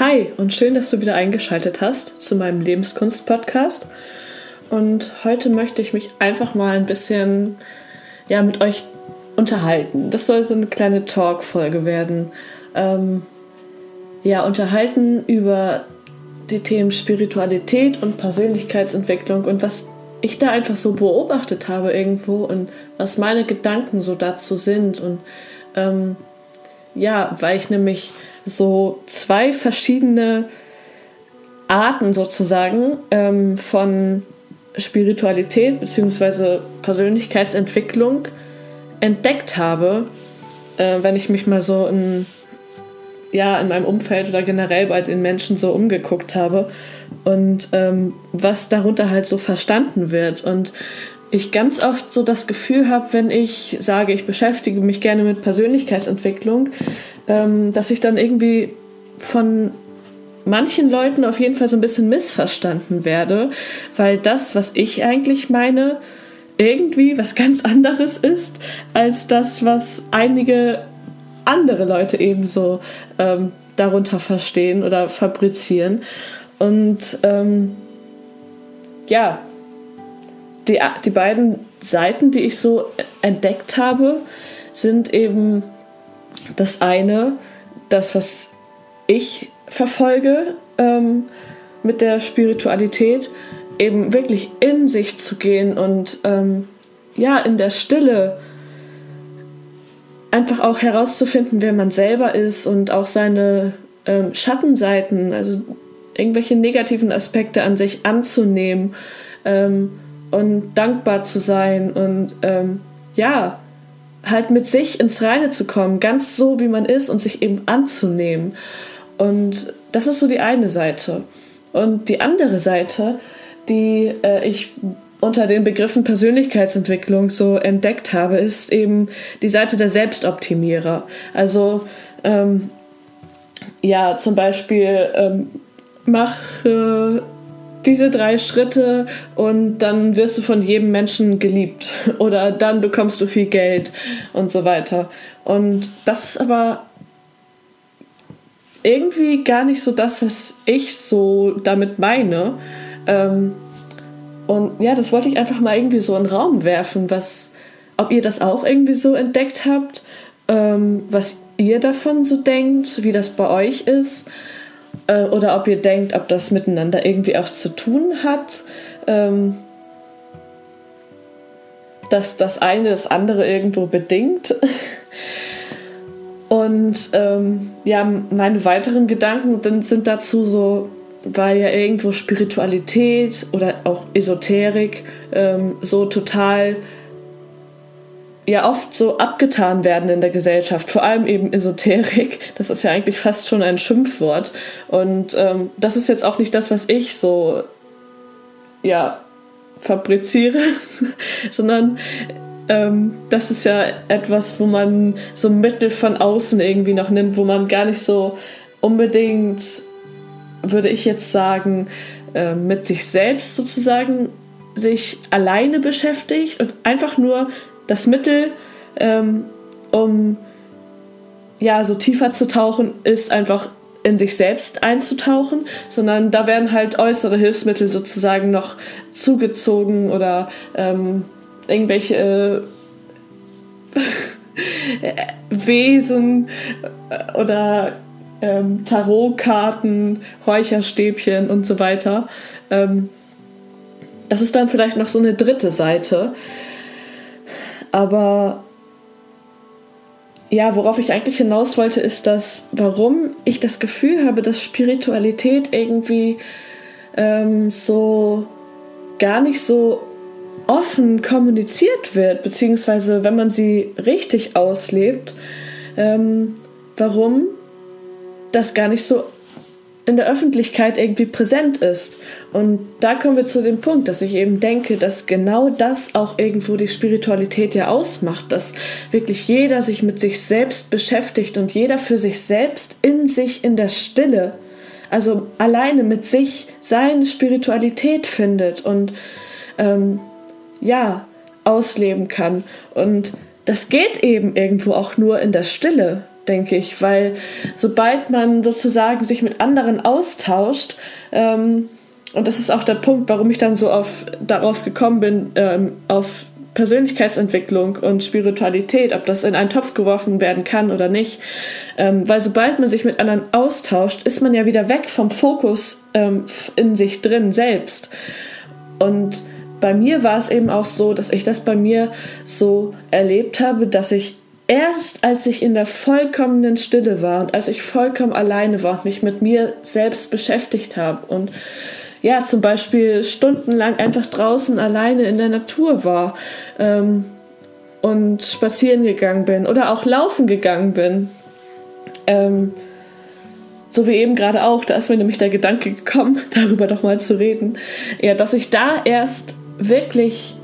Hi und schön, dass du wieder eingeschaltet hast zu meinem Lebenskunst-Podcast. Und heute möchte ich mich einfach mal ein bisschen ja, mit euch unterhalten. Das soll so eine kleine Talk-Folge werden. Ähm, ja, unterhalten über die Themen Spiritualität und Persönlichkeitsentwicklung und was ich da einfach so beobachtet habe irgendwo und was meine Gedanken so dazu sind. Und ähm, ja, weil ich nämlich so zwei verschiedene Arten sozusagen ähm, von Spiritualität bzw. Persönlichkeitsentwicklung entdeckt habe, äh, wenn ich mich mal so in, ja, in meinem Umfeld oder generell bei den Menschen so umgeguckt habe und ähm, was darunter halt so verstanden wird. Und ich ganz oft so das Gefühl habe, wenn ich sage, ich beschäftige mich gerne mit Persönlichkeitsentwicklung, ähm, dass ich dann irgendwie von manchen Leuten auf jeden Fall so ein bisschen missverstanden werde, weil das, was ich eigentlich meine, irgendwie was ganz anderes ist als das, was einige andere Leute ebenso ähm, darunter verstehen oder fabrizieren. Und ähm, ja, die, die beiden Seiten, die ich so entdeckt habe, sind eben das eine, das, was ich verfolge ähm, mit der Spiritualität, eben wirklich in sich zu gehen und ähm, ja, in der Stille einfach auch herauszufinden, wer man selber ist und auch seine ähm, Schattenseiten, also irgendwelche negativen Aspekte an sich anzunehmen ähm, und dankbar zu sein und ähm, ja, halt mit sich ins Reine zu kommen, ganz so wie man ist und sich eben anzunehmen. Und das ist so die eine Seite. Und die andere Seite, die äh, ich unter den Begriffen Persönlichkeitsentwicklung so entdeckt habe, ist eben die Seite der Selbstoptimierer. Also ähm, ja, zum Beispiel ähm, mach äh, diese drei Schritte und dann wirst du von jedem Menschen geliebt oder dann bekommst du viel Geld und so weiter. Und das ist aber irgendwie gar nicht so das, was ich so damit meine. Ähm, und ja, das wollte ich einfach mal irgendwie so in den Raum werfen, was, ob ihr das auch irgendwie so entdeckt habt, ähm, was ihr davon so denkt, wie das bei euch ist äh, oder ob ihr denkt, ob das miteinander irgendwie auch zu tun hat, ähm, dass das eine das andere irgendwo bedingt. Und ähm, ja, meine weiteren Gedanken sind dazu so, weil ja irgendwo Spiritualität oder auch Esoterik ähm, so total ja oft so abgetan werden in der Gesellschaft, vor allem eben Esoterik. Das ist ja eigentlich fast schon ein Schimpfwort. Und ähm, das ist jetzt auch nicht das, was ich so ja fabriziere, sondern ähm, das ist ja etwas, wo man so Mittel von außen irgendwie noch nimmt, wo man gar nicht so unbedingt, würde ich jetzt sagen, äh, mit sich selbst sozusagen sich alleine beschäftigt und einfach nur das Mittel, ähm, um ja so tiefer zu tauchen, ist einfach in sich selbst einzutauchen, sondern da werden halt äußere Hilfsmittel sozusagen noch zugezogen oder ähm, irgendwelche äh, Wesen oder ähm, Tarotkarten, Räucherstäbchen und so weiter. Ähm, das ist dann vielleicht noch so eine dritte Seite. Aber ja, worauf ich eigentlich hinaus wollte, ist, dass warum ich das Gefühl habe, dass Spiritualität irgendwie ähm, so gar nicht so offen kommuniziert wird, beziehungsweise wenn man sie richtig auslebt, ähm, warum das gar nicht so in der Öffentlichkeit irgendwie präsent ist. Und da kommen wir zu dem Punkt, dass ich eben denke, dass genau das auch irgendwo die Spiritualität ja ausmacht, dass wirklich jeder sich mit sich selbst beschäftigt und jeder für sich selbst in sich in der Stille, also alleine mit sich seine Spiritualität findet und ähm, ja, ausleben kann. Und das geht eben irgendwo auch nur in der Stille. denke ich, weil sobald man sozusagen sich mit anderen austauscht, ähm, und das ist auch der Punkt, warum ich dann so auf, darauf gekommen bin, ähm, auf Persönlichkeitsentwicklung und Spiritualität, ob das in einen Topf geworfen werden kann oder nicht. Ähm, weil sobald man sich mit anderen austauscht, ist man ja wieder weg vom Fokus ähm, in sich drin selbst. Und bei mir war es eben auch so, dass ich das bei mir so erlebt habe, dass ich erst als ich in der vollkommenen Stille war und als ich vollkommen alleine war mich mit mir selbst beschäftigt habe und ja, zum Beispiel stundenlang einfach draußen alleine in der Natur war ähm, und spazieren gegangen bin oder auch laufen gegangen bin. Ähm, so wie eben gerade auch, da ist mir nämlich der Gedanke gekommen, darüber doch mal zu reden, ja, dass ich da erst wirklich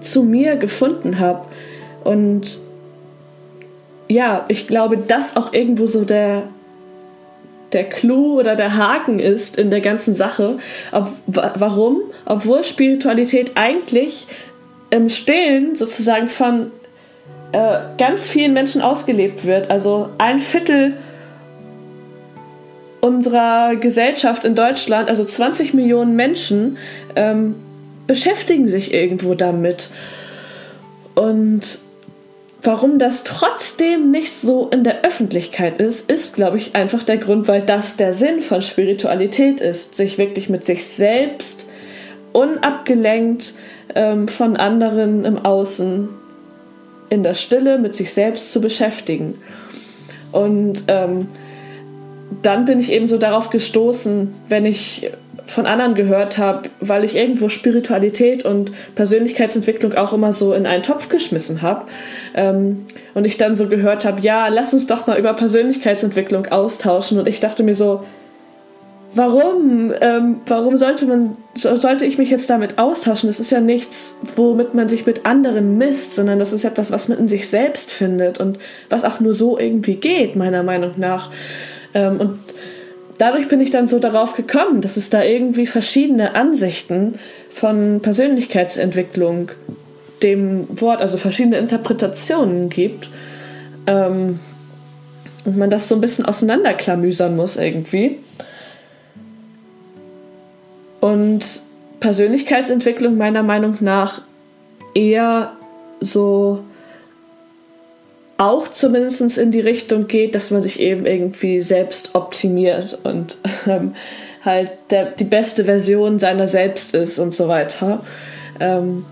zu mir gefunden habe und ja, ich glaube, das auch irgendwo so der der Clou oder der Haken ist in der ganzen Sache. Ob, warum? Obwohl Spiritualität eigentlich im Stillen sozusagen von äh, ganz vielen Menschen ausgelebt wird. Also ein Viertel unserer Gesellschaft in Deutschland, also 20 Millionen Menschen, ähm, beschäftigen sich irgendwo damit. Und Warum das trotzdem nicht so in der Öffentlichkeit ist, ist, glaube ich, einfach der Grund, weil das der Sinn von Spiritualität ist, sich wirklich mit sich selbst unabgelenkt ähm, von anderen im Außen in der Stille mit sich selbst zu beschäftigen. Und ähm, dann bin ich eben so darauf gestoßen, wenn ich von anderen gehört habe, weil ich irgendwo Spiritualität und Persönlichkeitsentwicklung auch immer so in einen Topf geschmissen habe. Ähm, und ich dann so gehört habe, ja, lass uns doch mal über Persönlichkeitsentwicklung austauschen. Und ich dachte mir so, warum? Ähm, warum sollte man, sollte ich mich jetzt damit austauschen? Das ist ja nichts, womit man sich mit anderen misst, sondern das ist etwas, was man in sich selbst findet und was auch nur so irgendwie geht, meiner Meinung nach. Ähm, und dadurch bin ich dann so darauf gekommen, dass es da irgendwie verschiedene Ansichten von Persönlichkeitsentwicklung dem Wort, also verschiedene Interpretationen gibt. Ähm, und man das so ein bisschen auseinanderklamüsern muss irgendwie. Und Persönlichkeitsentwicklung meiner Meinung nach eher so auch zumindest in die Richtung geht, dass man sich eben irgendwie selbst optimiert und ähm, halt der, die beste Version seiner selbst ist und so weiter. Ähm,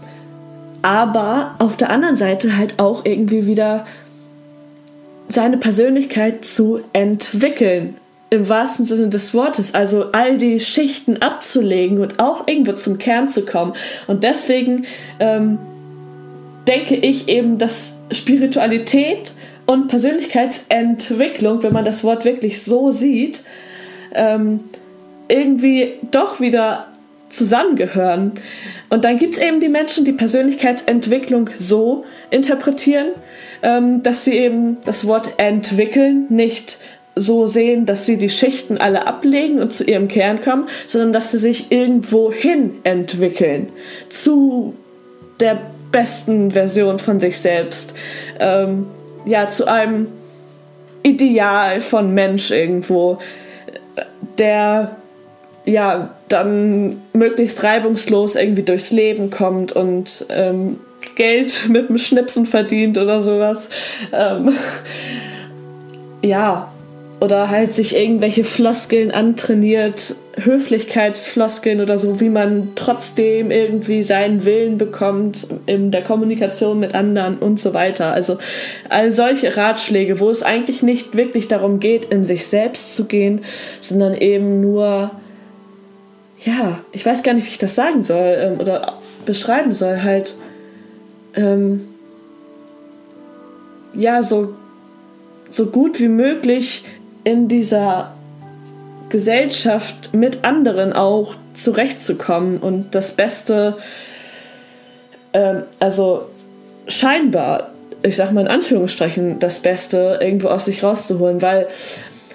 aber auf der anderen Seite halt auch irgendwie wieder seine Persönlichkeit zu entwickeln. Im wahrsten Sinne des Wortes. Also all die Schichten abzulegen und auch irgendwo zum Kern zu kommen. Und deswegen ähm, denke ich eben, dass Spiritualität und Persönlichkeitsentwicklung, wenn man das Wort wirklich so sieht, ähm, irgendwie doch wieder zusammengehören. Und dann gibt es eben die Menschen, die Persönlichkeitsentwicklung so interpretieren, ähm, dass sie eben das Wort entwickeln nicht so sehen, dass sie die Schichten alle ablegen und zu ihrem Kern kommen, sondern dass sie sich irgendwo hin entwickeln zu der besten Version von sich selbst. Ähm, ja, zu einem Ideal von Mensch irgendwo, der ja dann möglichst reibungslos irgendwie durchs Leben kommt und ähm, Geld mit dem Schnipsen verdient oder sowas. Ähm, ja, oder halt sich irgendwelche Floskeln antrainiert, Höflichkeitsfloskeln oder so, wie man trotzdem irgendwie seinen Willen bekommt in der Kommunikation mit anderen und so weiter. Also all solche Ratschläge, wo es eigentlich nicht wirklich darum geht, in sich selbst zu gehen, sondern eben nur, ja, ich weiß gar nicht, wie ich das sagen soll ähm, oder beschreiben soll, halt, ähm, ja, so, so gut wie möglich in dieser Gesellschaft mit anderen auch zurechtzukommen und das Beste, äh, also scheinbar, ich sag mal in Anführungsstrichen, das Beste irgendwo aus sich rauszuholen, weil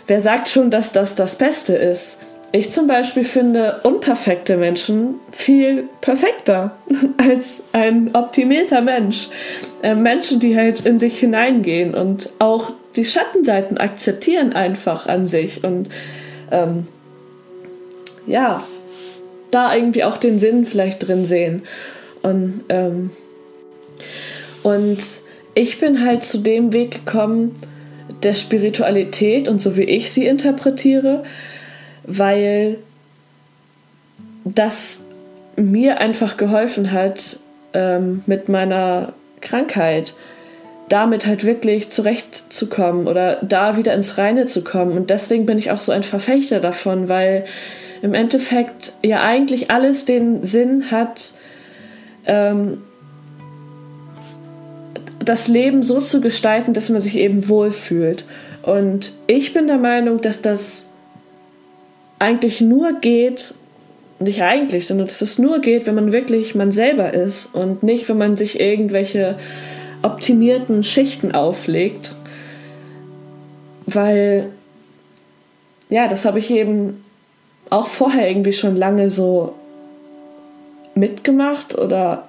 wer sagt schon, dass das das Beste ist? Ich zum Beispiel finde unperfekte Menschen viel perfekter als ein optimierter Mensch. Äh, Menschen, die halt in sich hineingehen und auch die Schattenseiten akzeptieren einfach an sich und ähm, ja, da irgendwie auch den Sinn vielleicht drin sehen. Und, ähm, und ich bin halt zu dem Weg gekommen der Spiritualität und so wie ich sie interpretiere, weil das mir einfach geholfen hat ähm, mit meiner Krankheit damit halt wirklich zurechtzukommen oder da wieder ins Reine zu kommen. Und deswegen bin ich auch so ein Verfechter davon, weil im Endeffekt ja eigentlich alles den Sinn hat, ähm, das Leben so zu gestalten, dass man sich eben wohlfühlt. Und ich bin der Meinung, dass das eigentlich nur geht, nicht eigentlich, sondern dass es nur geht, wenn man wirklich man selber ist und nicht, wenn man sich irgendwelche optimierten Schichten auflegt. Weil, ja, das habe ich eben auch vorher irgendwie schon lange so mitgemacht oder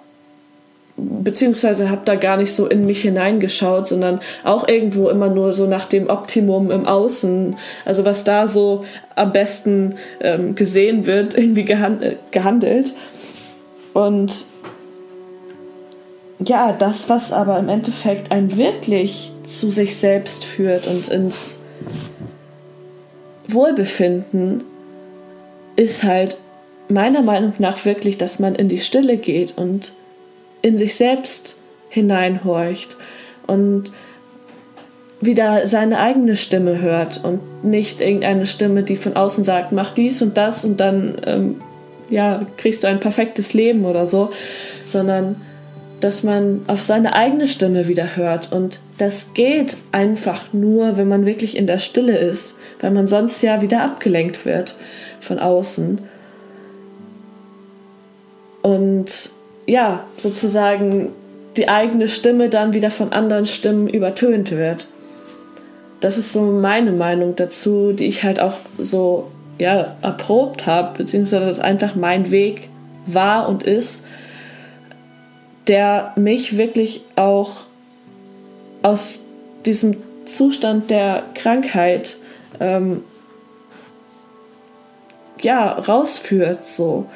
beziehungsweise habe da gar nicht so in mich hineingeschaut, sondern auch irgendwo immer nur so nach dem Optimum im Außen, also was da so am besten ähm, gesehen wird, irgendwie gehandelt. Und ja, das, was aber im Endeffekt einen wirklich zu sich selbst führt und ins Wohlbefinden, ist halt meiner Meinung nach wirklich, dass man in die Stille geht und in sich selbst hineinhorcht und wieder seine eigene Stimme hört und nicht irgendeine Stimme, die von außen sagt, mach dies und das und dann ähm, ja, kriegst du ein perfektes Leben oder so, sondern dass man auf seine eigene Stimme wieder hört. Und das geht einfach nur, wenn man wirklich in der Stille ist, weil man sonst ja wieder abgelenkt wird von außen. Und ja, sozusagen die eigene Stimme dann wieder von anderen Stimmen übertönt wird. Das ist so meine Meinung dazu, die ich halt auch so ja, erprobt habe, beziehungsweise das einfach mein Weg war und ist der mich wirklich auch aus diesem Zustand der Krankheit ähm, ja rausführt so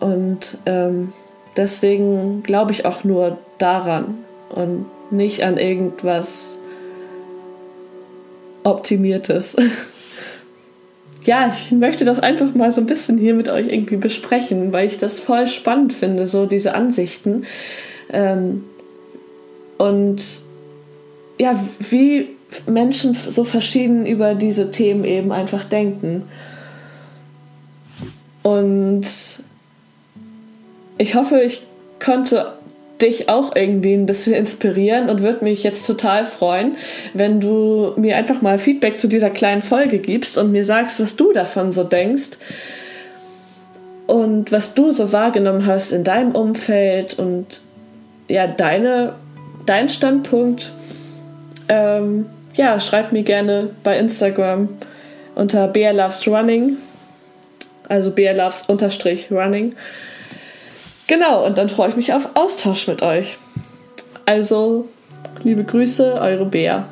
und ähm, deswegen glaube ich auch nur daran und nicht an irgendwas Optimiertes. ja, ich möchte das einfach mal so ein bisschen hier mit euch irgendwie besprechen, weil ich das voll spannend finde, so diese Ansichten. Ähm, und ja, wie Menschen so verschieden über diese Themen eben einfach denken. Und ich hoffe, ich konnte dich auch irgendwie ein bisschen inspirieren und würde mich jetzt total freuen, wenn du mir einfach mal Feedback zu dieser kleinen Folge gibst und mir sagst, was du davon so denkst und was du so wahrgenommen hast in deinem Umfeld und ja, deine, dein Standpunkt. Ähm, ja, schreib mir gerne bei Instagram unter Bea Loves Running, also Bea Loves Running. Genau, und dann freue ich mich auf Austausch mit euch. Also, liebe Grüße, eure Bea.